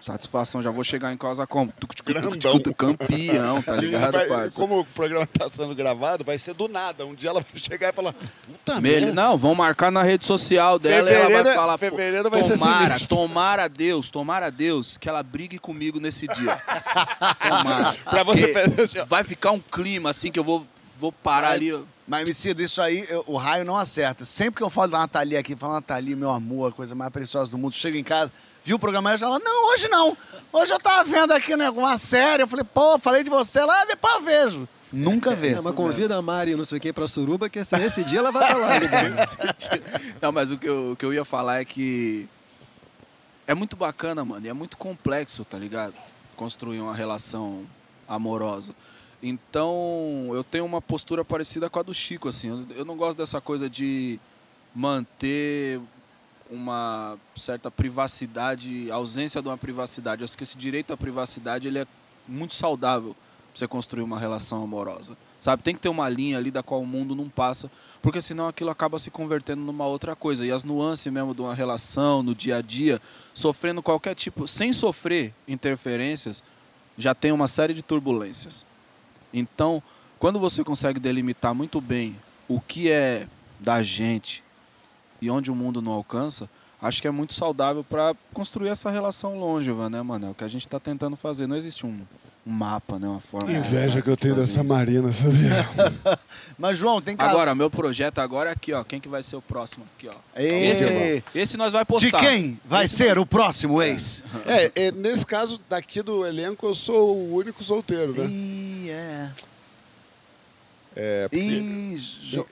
Speaker 3: Satisfação, já vou chegar em casa como? Tuc, tuc, tuc, tuc, tuc, Campeão, tá (laughs) ligado,
Speaker 2: Vai-
Speaker 3: parça?
Speaker 2: como o programa está sendo gravado, vai ser do nada. Um dia ela vai chegar e falar: Puta merda.
Speaker 3: Não, vão marcar na rede social dela e ela vai
Speaker 2: Fevereiro-
Speaker 3: falar.
Speaker 2: fevereiro vai ser
Speaker 3: tomara,
Speaker 2: sinistro."
Speaker 3: tomara a Deus, tomara a Deus que ela brigue comigo nesse dia. (laughs) Tomara.
Speaker 2: Pra você assim,
Speaker 3: vai ficar um clima assim que eu vou, vou parar ali. ó.
Speaker 5: Mas, Emicida, isso aí, eu- o raio não acerta. Sempre que eu falo da Nathalie aqui, falo, Nathalie, meu amor, a coisa mais preciosa do mundo, chega em casa, viu o programa, ela fala, não, hoje não. Hoje eu tava vendo aqui né, uma série, eu falei, pô, falei de você lá, depois eu vejo. Nunca vê.
Speaker 4: É, mas convida a Mari, não sei o que, pra Suruba, que esse, esse dia ela vai estar lá. (laughs) ligado?
Speaker 3: Não, mas o que, eu, o que eu ia falar é que é muito bacana, mano, e é muito complexo, tá ligado? Construir uma relação amorosa. Então, eu tenho uma postura parecida com a do Chico, assim. Eu, eu não gosto dessa coisa de manter uma certa privacidade, ausência de uma privacidade. Eu acho que esse direito à privacidade ele é muito saudável pra você construir uma relação amorosa. Sabe? Tem que ter uma linha ali da qual o mundo não passa, porque senão aquilo acaba se convertendo numa outra coisa. E as nuances mesmo de uma relação, no dia a dia, sofrendo qualquer tipo, sem sofrer interferências, já tem uma série de turbulências. Então, quando você consegue delimitar muito bem o que é da gente e onde o mundo não alcança, acho que é muito saudável para construir essa relação longeva, né, mano? É o que a gente está tentando fazer. Não existe um, um mapa, né, uma forma.
Speaker 2: Que inveja que eu
Speaker 3: de
Speaker 2: tenho dessa
Speaker 3: isso.
Speaker 2: Marina, sabia? (laughs)
Speaker 5: Mas, João, tem que...
Speaker 3: Agora, meu projeto agora é aqui, ó. Quem que vai ser o próximo aqui, ó? Esse, esse nós vai
Speaker 5: De
Speaker 3: postar.
Speaker 5: quem vai
Speaker 3: Esse
Speaker 5: ser o próximo ex?
Speaker 2: É, é, nesse caso, daqui do elenco, eu sou o único solteiro, né?
Speaker 5: Ih, é.
Speaker 2: É, porque-
Speaker 5: Ih, Jo-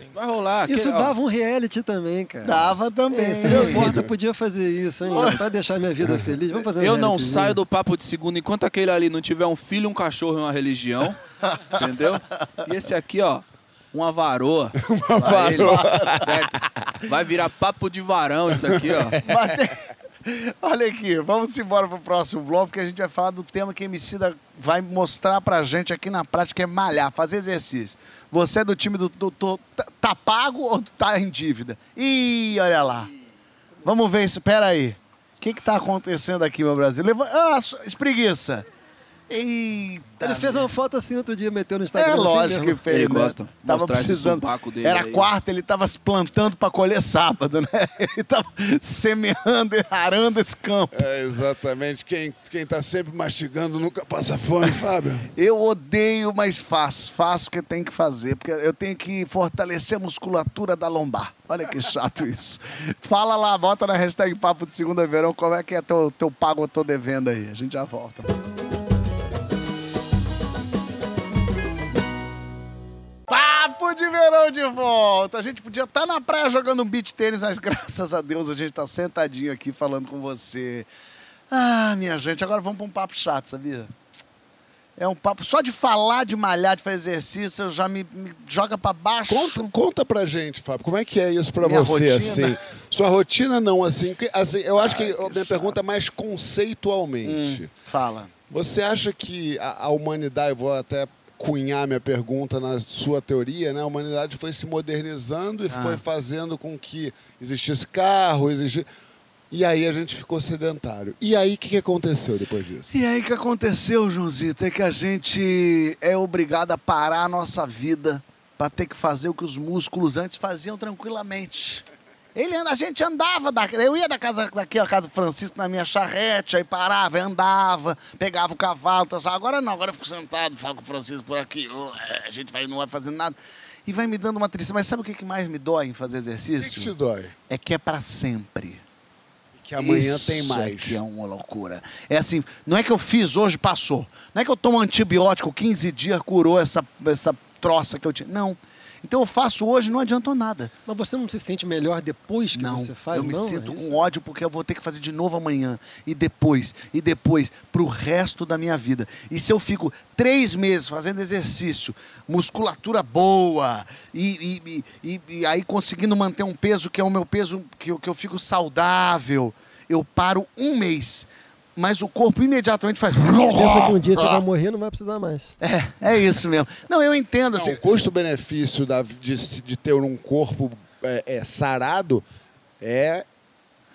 Speaker 2: enfim.
Speaker 3: Vai rolar.
Speaker 4: Isso
Speaker 3: ó,
Speaker 4: dava um reality também, cara.
Speaker 5: Dava também.
Speaker 4: É, se não importa, podia fazer isso, hein? Pra deixar minha vida feliz. Vamos fazer um
Speaker 3: Eu não saio do papo de segundo enquanto aquele ali não tiver um filho, um cachorro e uma religião. (laughs) entendeu? E esse aqui, ó, uma varoa. (laughs) Uma varoa. certo? Vai virar papo de varão isso aqui, ó. (laughs)
Speaker 5: Olha aqui, vamos embora pro próximo bloco, porque a gente vai falar do tema que a Emicida vai mostrar pra gente aqui na prática, que é malhar, fazer exercício. Você é do time do... do- do- tá, tá pago ou tá em dívida? Ih, olha lá. Vamos ver isso, pera aí. O que que tá acontecendo aqui, meu Brasil? Leva... Ah, espreguiça. Eita.
Speaker 4: Ele fez uma foto assim outro dia, meteu no Instagram.
Speaker 5: É
Speaker 4: assim
Speaker 5: lógico que
Speaker 4: mesmo.
Speaker 5: fez.
Speaker 3: Ele
Speaker 5: né?
Speaker 3: gosta.
Speaker 5: Tava precisando.
Speaker 3: dele
Speaker 5: Era
Speaker 3: aí.
Speaker 5: quarta, ele tava se plantando pra colher sábado, né? (laughs) Ele tava semeando, arando esse campo.
Speaker 2: É, exatamente. Quem, quem tá sempre mastigando nunca passa fome, Fábio. (laughs)
Speaker 5: Eu odeio, mas faço. Faço o que tem que fazer, porque eu tenho que fortalecer a musculatura da lombar. Olha que chato isso. Fala lá, bota na hashtag Papo de Segunda Verão, como é que é teu, teu pago eu tô devendo aí. A gente já volta. De verão de volta. A gente podia estar na praia jogando um beach tênis, mas (laughs) graças a Deus a gente tá sentadinho aqui falando com você. Ah, minha gente, agora vamos para um papo chato, sabia? É um papo. Só de falar, de malhar, de fazer exercício, já me, me joga para baixo.
Speaker 2: Conta, conta pra gente, Fábio, como é que é isso pra
Speaker 5: Minha
Speaker 2: você,
Speaker 5: rotina?
Speaker 2: assim? Sua rotina não, assim, que- assim eu acho que a minha pergunta é mais conceitualmente.
Speaker 5: Hum, fala.
Speaker 2: Você acha que a, a humanidade, eu vou até cunhar minha pergunta na sua teoria, né? A humanidade foi se modernizando e
Speaker 5: Ah.
Speaker 2: foi fazendo com que existisse carro, existisse... E aí a gente ficou sedentário. E aí, o que, que aconteceu depois disso?
Speaker 5: E aí o que aconteceu, Joãozito, é que a gente é obrigado a parar a nossa vida para ter que fazer o que os músculos antes faziam tranquilamente. Ele anda, a gente andava, da, eu ia da casa daqui a casa do Francisco na minha charrete, aí parava, andava, pegava o cavalo, traçava. agora não, agora eu fico sentado, falo com o Francisco por aqui, ô, é, a gente vai, não vai fazendo nada. E vai me dando uma tristeza. Mas sabe o que que mais me dói em fazer
Speaker 2: O que, que
Speaker 5: exercício?
Speaker 2: te dói?
Speaker 5: É que é para sempre.
Speaker 2: Que amanhã
Speaker 5: Isso
Speaker 2: tem mais.
Speaker 5: aqui é uma loucura. É assim, não é que eu fiz hoje, passou. Não é que eu tomo antibiótico 15 dias, curou essa, essa troça que eu tinha. Não. Então eu faço hoje, não adiantou nada.
Speaker 4: Mas você não se sente melhor depois que
Speaker 5: não,
Speaker 4: você faz?
Speaker 5: eu me
Speaker 4: não,
Speaker 5: sinto
Speaker 4: é
Speaker 5: com ódio porque eu vou ter que fazer de novo amanhã. E depois, e depois, pro resto da minha vida. E se eu fico três meses fazendo exercício, musculatura boa, e, e, e, e aí conseguindo manter um peso que é o meu peso, que, eu- que eu fico saudável, eu paro um mês. Mas o corpo imediatamente faz.
Speaker 4: Pensa (laughs) que um dia você vai morrer e não vai precisar mais.
Speaker 5: É, é isso mesmo. Não, eu entendo
Speaker 2: Não,
Speaker 5: assim.
Speaker 2: o custo-benefício de, de ter um corpo é, é, sarado é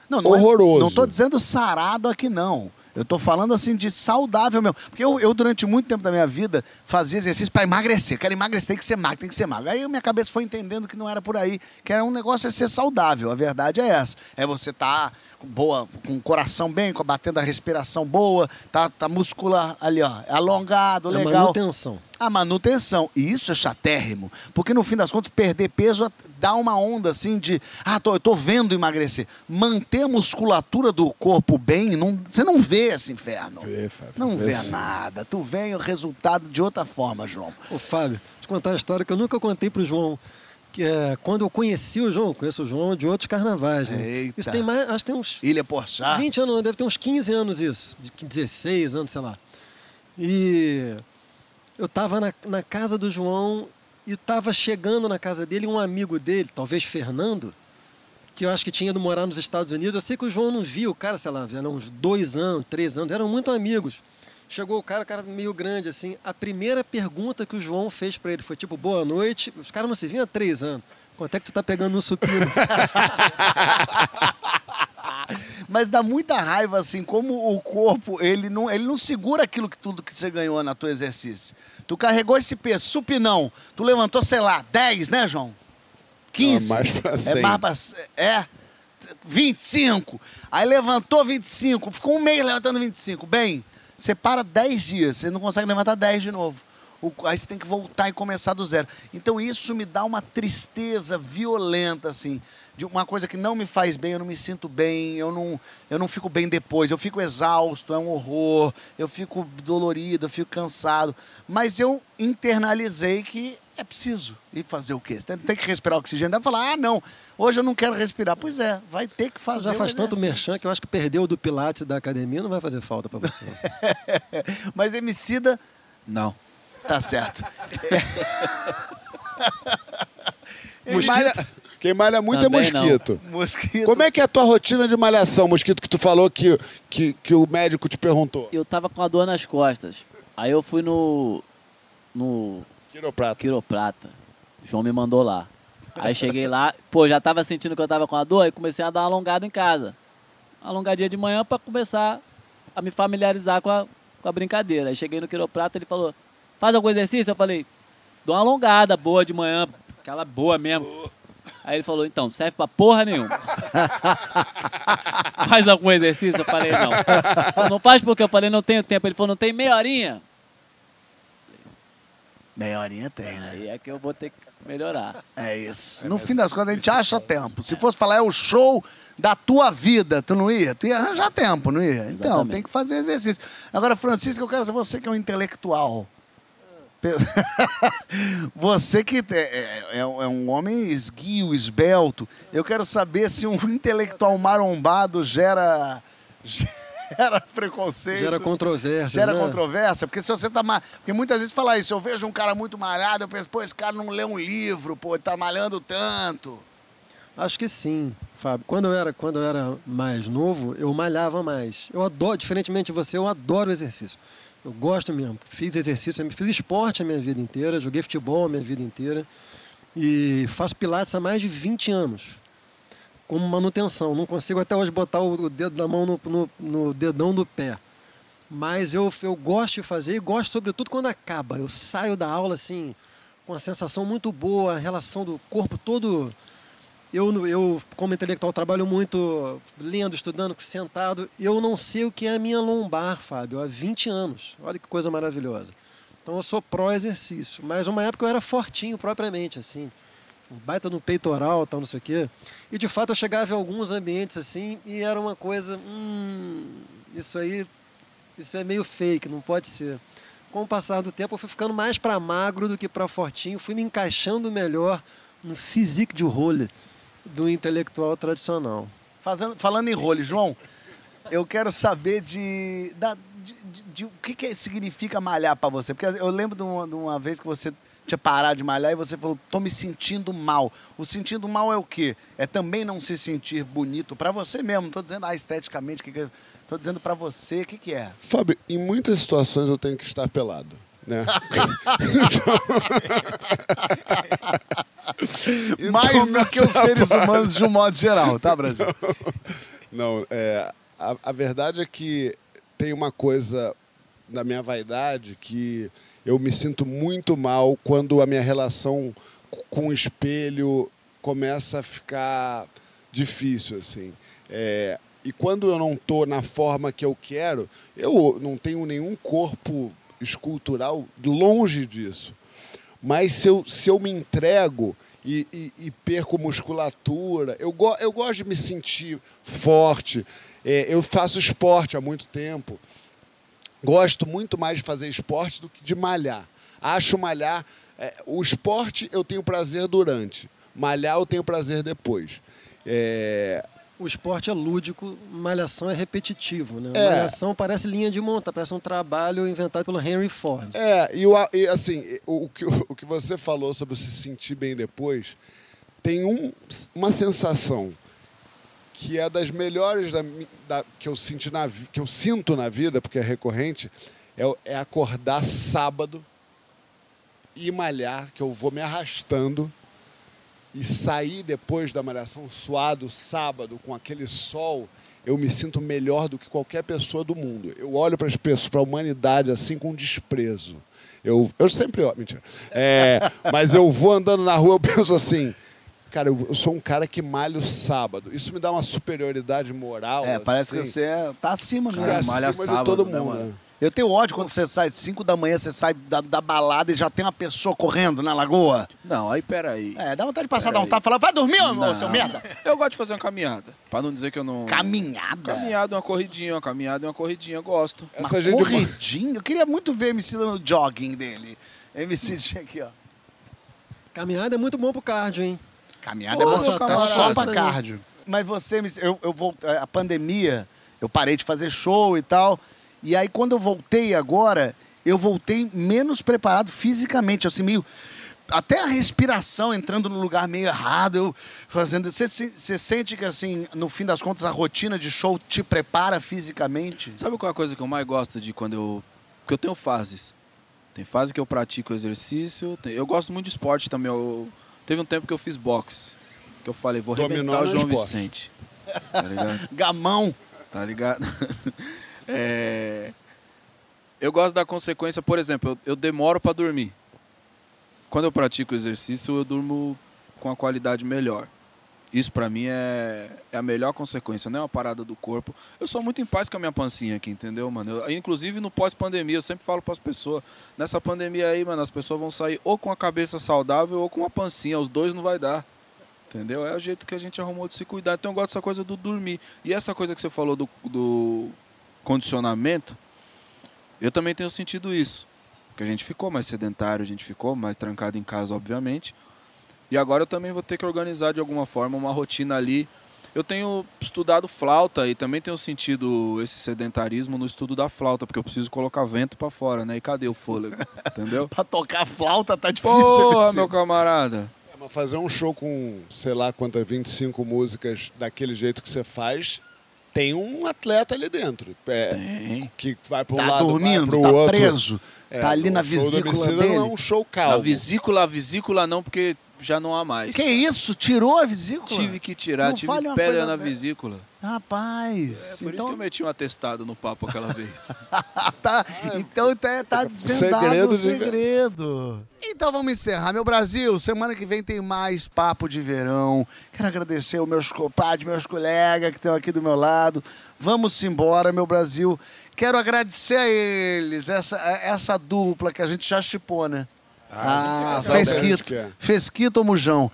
Speaker 5: Não, não é-
Speaker 2: horroroso.
Speaker 5: não estou dizendo sarado aqui, não. Eu estou falando assim de saudável mesmo. Porque eu, eu, durante muito tempo da minha vida, fazia exercício para emagrecer. Quero emagrecer, tem que ser magro, tem que ser magro. Aí minha cabeça foi entendendo que não era por aí, que era um negócio é ser saudável. A verdade é essa. É você estar boa, com o coração bem, com a batendo a respiração boa, tá, tá muscular ali, ó, alongado,
Speaker 4: É
Speaker 5: legal.
Speaker 4: manutenção.
Speaker 5: A manutenção. E isso é chatérrimo. Porque no fim das contas, perder peso dá uma onda assim de. Ah, tô, eu tô vendo emagrecer. Manter a musculatura do corpo bem, não, você não vê esse inferno.
Speaker 2: Vê, Fábio,
Speaker 5: não
Speaker 2: vê
Speaker 5: vê nada. Tu vê o resultado de outra forma, João.
Speaker 4: Ô, Fábio, eu contar uma história que eu nunca contei pro João. Que é quando eu conheci o João, conheço o João de outros carnavais, né?
Speaker 5: Eita.
Speaker 4: Isso tem mais, acho que tem uns
Speaker 5: Ilha Porchat.
Speaker 4: 20 anos, não, deve ter uns 15 anos isso. De 16 anos, sei lá. E eu tava na, na casa do João e tava chegando na casa dele um amigo dele, talvez Fernando, que eu acho que tinha ido morar nos Estados Unidos. Eu sei que o João não viu o cara, sei lá, eram uns dois anos, três anos, eram muito amigos. Chegou o cara, o cara meio grande, assim. A primeira pergunta que o João fez pra ele foi tipo, boa noite. Os caras não se viam há três anos. Quanto é que tu tá pegando no supino? (laughs)
Speaker 5: Mas dá muita raiva, assim, como o corpo, ele não, ele não segura aquilo que tudo que você ganhou na tua exercício. Tu carregou esse peso, supinão. Tu levantou, sei lá, 10, né, João? 15?
Speaker 2: Ah, mais pra
Speaker 5: É
Speaker 2: 100.
Speaker 5: mais pra... É. 25. Aí levantou 25. Ficou um mês levantando 25. Bem, você para 10 dias, você não consegue levantar 10 de novo. O- Aí você tem que voltar e começar do zero. Então isso me dá uma tristeza violenta, assim. De uma coisa que não me faz bem, eu não me sinto bem, eu não, eu não fico bem depois, eu fico exausto, é um horror, eu fico dolorido, eu fico cansado. Mas eu internalizei que é preciso. E fazer o quê? Tem, tem que respirar oxigênio. Dá pra falar, ah, não, hoje eu não quero respirar. Pois é, vai ter que fazer
Speaker 4: Já
Speaker 5: o
Speaker 4: faz tanto merchan que eu acho que perdeu o do Pilates da academia, não vai fazer falta pra você. (laughs)
Speaker 5: Mas Emicida,
Speaker 3: Não.
Speaker 5: tá certo. (laughs)
Speaker 2: Quem malha, quem malha muito
Speaker 9: Também
Speaker 2: é
Speaker 9: não.
Speaker 2: mosquito.
Speaker 5: Mosquito.
Speaker 2: Como é que é a tua rotina de malhação, mosquito, que tu falou que, que, que o médico te perguntou?
Speaker 9: Eu tava com a dor nas costas. Aí eu fui no. no
Speaker 2: Quiroprata.
Speaker 9: quiroprata. O João me mandou lá. Aí cheguei lá, pô, já tava sentindo que eu tava com a dor, aí comecei a dar uma alongada em casa. Uma alongadinha de manhã pra começar a me familiarizar com a, com a brincadeira. Aí cheguei no quiroprata, ele falou: faz algum exercício? Eu falei: dou uma alongada boa de manhã, aquela boa mesmo. Aí ele falou: então, serve pra porra nenhuma. (laughs) faz algum exercício? Eu falei: não. Falou, não faz porque eu falei: não tenho tempo. Ele falou: não tem meia horinha?
Speaker 5: Meia horinha tem, né?
Speaker 9: Aí é que eu vou ter que melhorar.
Speaker 5: É isso. No fim das contas, a gente acha tempo. Se fosse falar, é o show da tua vida, tu não ia? Tu ia arranjar tempo, não ia? Então,
Speaker 9: Exatamente.
Speaker 5: tem que fazer exercício. Agora, Francisco, eu quero saber, você que é um intelectual. (laughs) Você que é, é- é um homem esguio, esbelto. Eu quero saber se um (laughs) intelectual marombado gera, (laughs) gera preconceito.
Speaker 4: Gera controvérsia.
Speaker 5: Gera
Speaker 4: né?
Speaker 5: controvérsia, porque se você tá ma... Porque muitas vezes fala isso, eu vejo um cara muito malhado, eu penso, pô, esse cara não lê um livro, pô, ele tá malhando tanto.
Speaker 4: Acho que sim, Fábio. Quando eu era, quando eu era mais novo, eu malhava mais. Eu adoro, diferentemente de você, eu adoro exercício. Eu gosto mesmo. Fiz exercício, fiz esporte a minha vida inteira, joguei futebol a minha vida inteira. E faço pilates há mais de 20 anos. Como manutenção. Não consigo até hoje botar o dedo da mão no, no- no dedão do pé. Mas eu, eu gosto de fazer e gosto, sobretudo, quando acaba. Eu saio da aula assim, com uma sensação muito boa, a relação do corpo todo. Eu, eu, como intelectual, trabalho muito lendo, estudando, sentado. Eu não sei o que é a minha lombar, Fábio, há 20 anos. Olha que coisa maravilhosa. Então eu sou pró-exercício. Mas uma época eu era fortinho propriamente, assim. Um baita no peitoral, tal, não sei o quê. E de fato eu chegava em alguns ambientes assim e era uma coisa, hum, isso aí, isso é meio fake, não pode ser. Com o passar do tempo eu fui ficando mais para magro do que para fortinho, fui me encaixando melhor no physique de role do intelectual tradicional.
Speaker 5: Fazendo, falando em role, João, eu quero saber de, da, de, de, de o que, que significa malhar para você. Porque eu lembro de uma, de uma vez que você tinha parado de malhar e você falou, tô me sentindo mal. O sentindo mal é o quê? É também não se sentir bonito para você mesmo. Não tô dizendo ah, esteticamente, que que, tô dizendo para você, o que, que é?
Speaker 2: Fábio, em muitas situações eu tenho que estar pelado. Né? (laughs) (laughs)
Speaker 5: Mais do que os seres humanos de um modo geral, tá, Brasil?
Speaker 2: Não, é, a, a verdade é que tem uma coisa na minha vaidade que eu me sinto muito mal quando a minha relação com o espelho começa a ficar difícil, assim. É, e quando eu não estou na forma que eu quero, eu não tenho nenhum corpo escultural longe disso. Mas se eu, se eu me entrego e, e, e perco musculatura, eu, go, eu gosto de me sentir forte. É, eu faço esporte há muito tempo. Gosto muito mais de fazer esporte do que de malhar. Acho malhar. É, o esporte eu tenho prazer durante, malhar eu tenho prazer depois. É,
Speaker 4: o esporte é lúdico, malhação é repetitivo, né?
Speaker 2: É.
Speaker 4: Malhação parece linha de monta, parece um trabalho inventado pelo Henry Ford.
Speaker 2: É, e, o, e assim, o, o, que, o que você falou sobre se sentir bem depois, tem um, uma sensação que é das melhores da, da, que, eu senti na, que eu sinto na vida, porque é recorrente, é, é acordar sábado e malhar, que eu vou me arrastando e sair depois da malhação suado sábado com aquele sol, eu me sinto melhor do que qualquer pessoa do mundo. Eu olho para as pessoas, para a humanidade assim com desprezo. Eu, eu sempre olho, mentira. É, mas eu vou andando na rua, eu penso assim, cara, eu, sou um cara que malha o sábado. Isso me dá uma superioridade moral.
Speaker 5: É, parece
Speaker 2: assim,
Speaker 5: que você é, tá acima, né?
Speaker 2: Cara,
Speaker 3: malha
Speaker 2: acima
Speaker 3: sábado,
Speaker 2: de todo
Speaker 3: né,
Speaker 2: mundo. né?
Speaker 5: Eu tenho ódio quando você sai 5 da manhã, você sai da, da balada e já tem uma pessoa correndo na lagoa.
Speaker 3: Não, aí peraí.
Speaker 5: É, dá vontade de passar,
Speaker 3: Pera
Speaker 5: dar um tapa e falar, vai dormir,
Speaker 3: Não.
Speaker 5: seu merda.
Speaker 3: Eu gosto de fazer uma caminhada. Pra não dizer que eu não.
Speaker 5: Caminhada.
Speaker 3: Caminhada, uma corridinha, uma caminhada e uma corridinha, eu gosto.
Speaker 5: Uma
Speaker 2: Essa gente
Speaker 5: corridinha. Eu queria muito ver MC no jogging dele. MC aqui, ó.
Speaker 4: Caminhada é muito bom pro cardio, hein?
Speaker 5: Caminhada
Speaker 3: Ô,
Speaker 5: é tá só pra cardio. Mas você, me- eu, eu vou, a pandemia, eu parei de fazer show e tal. E aí, quando eu voltei agora, eu voltei menos preparado fisicamente, assim, meio. Até a respiração entrando no lugar meio errado, eu fazendo. Você sente que, assim, no fim das contas, a rotina de show te prepara fisicamente?
Speaker 3: Sabe qual é a coisa que eu mais gosto de quando eu. Porque eu tenho fases. Tem fase que eu pratico exercício. tem- Eu gosto muito de esporte também. Eu... Teve um tempo que eu fiz boxe. Que eu falei, vou
Speaker 2: Dominó
Speaker 3: arrebentar o João
Speaker 2: esporte.
Speaker 3: Vicente. Tá ligado? (laughs)
Speaker 5: Gamão.
Speaker 3: Tá ligado? (laughs) É, Eu gosto da consequência, por exemplo, eu, eu demoro pra dormir. Quando eu pratico exercício, eu durmo com a qualidade melhor. Isso pra mim é, é a melhor consequência, não é uma parada do corpo. Eu sou muito em paz com a minha pancinha aqui, entendeu, mano? Eu- inclusive no pós-pandemia, eu sempre falo pras pessoas, nessa pandemia aí, mano, as pessoas vão sair ou com a cabeça saudável ou com uma pancinha, os dois não vai dar. Entendeu? É o jeito que a gente arrumou de se cuidar. Então eu gosto dessa coisa do dormir. E essa coisa que você falou do, do condicionamento, eu também tenho sentido isso. Porque a gente ficou mais sedentário, a gente ficou mais trancado em casa, obviamente. E agora eu também vou ter que organizar de alguma forma uma rotina ali. Eu tenho estudado flauta e também tenho sentido esse sedentarismo no estudo da flauta, porque eu preciso colocar vento pra fora, né? E cadê o fôlego? (laughs) Entendeu?
Speaker 5: Pra tocar flauta tá difícil.
Speaker 3: Porra,
Speaker 5: MC. (laughs)
Speaker 3: meu camarada.
Speaker 2: É, mas fazer um show com, sei lá quantas, 25 músicas daquele jeito que você faz, tem um atleta ali dentro. É,
Speaker 3: Tem.
Speaker 2: que vai para um
Speaker 5: Tá
Speaker 2: lado,
Speaker 5: dormindo,
Speaker 2: vai pro
Speaker 5: tá
Speaker 2: outro.
Speaker 5: preso.
Speaker 2: É,
Speaker 5: tá ali na
Speaker 2: Emicida
Speaker 5: dele.
Speaker 2: não é um show calmo.
Speaker 3: A vesícula, a vesícula não, porque já não há mais.
Speaker 5: Que isso? Tirou a vesícula?
Speaker 3: Tive que tirar,
Speaker 5: Não
Speaker 3: tive pedra na vesícula.
Speaker 5: Rapaz.
Speaker 3: É por isso
Speaker 5: então,
Speaker 3: que eu meti um atestado no papo aquela vez. (laughs)
Speaker 5: tá, então tá, tá (laughs) desvendado
Speaker 2: segredo
Speaker 5: o
Speaker 2: de-
Speaker 5: segredo. Então vamos encerrar. Meu Brasil, semana que vem tem mais Papo de Verão. Quero agradecer aos meus compadres, meus colegas que estão aqui do meu lado. Vamos embora, meu Brasil. Quero agradecer a eles, essa, essa dupla que a gente já chipou, né? Ah,
Speaker 2: sabe
Speaker 5: fez quito.
Speaker 2: é.
Speaker 5: Fez quito ou mujão?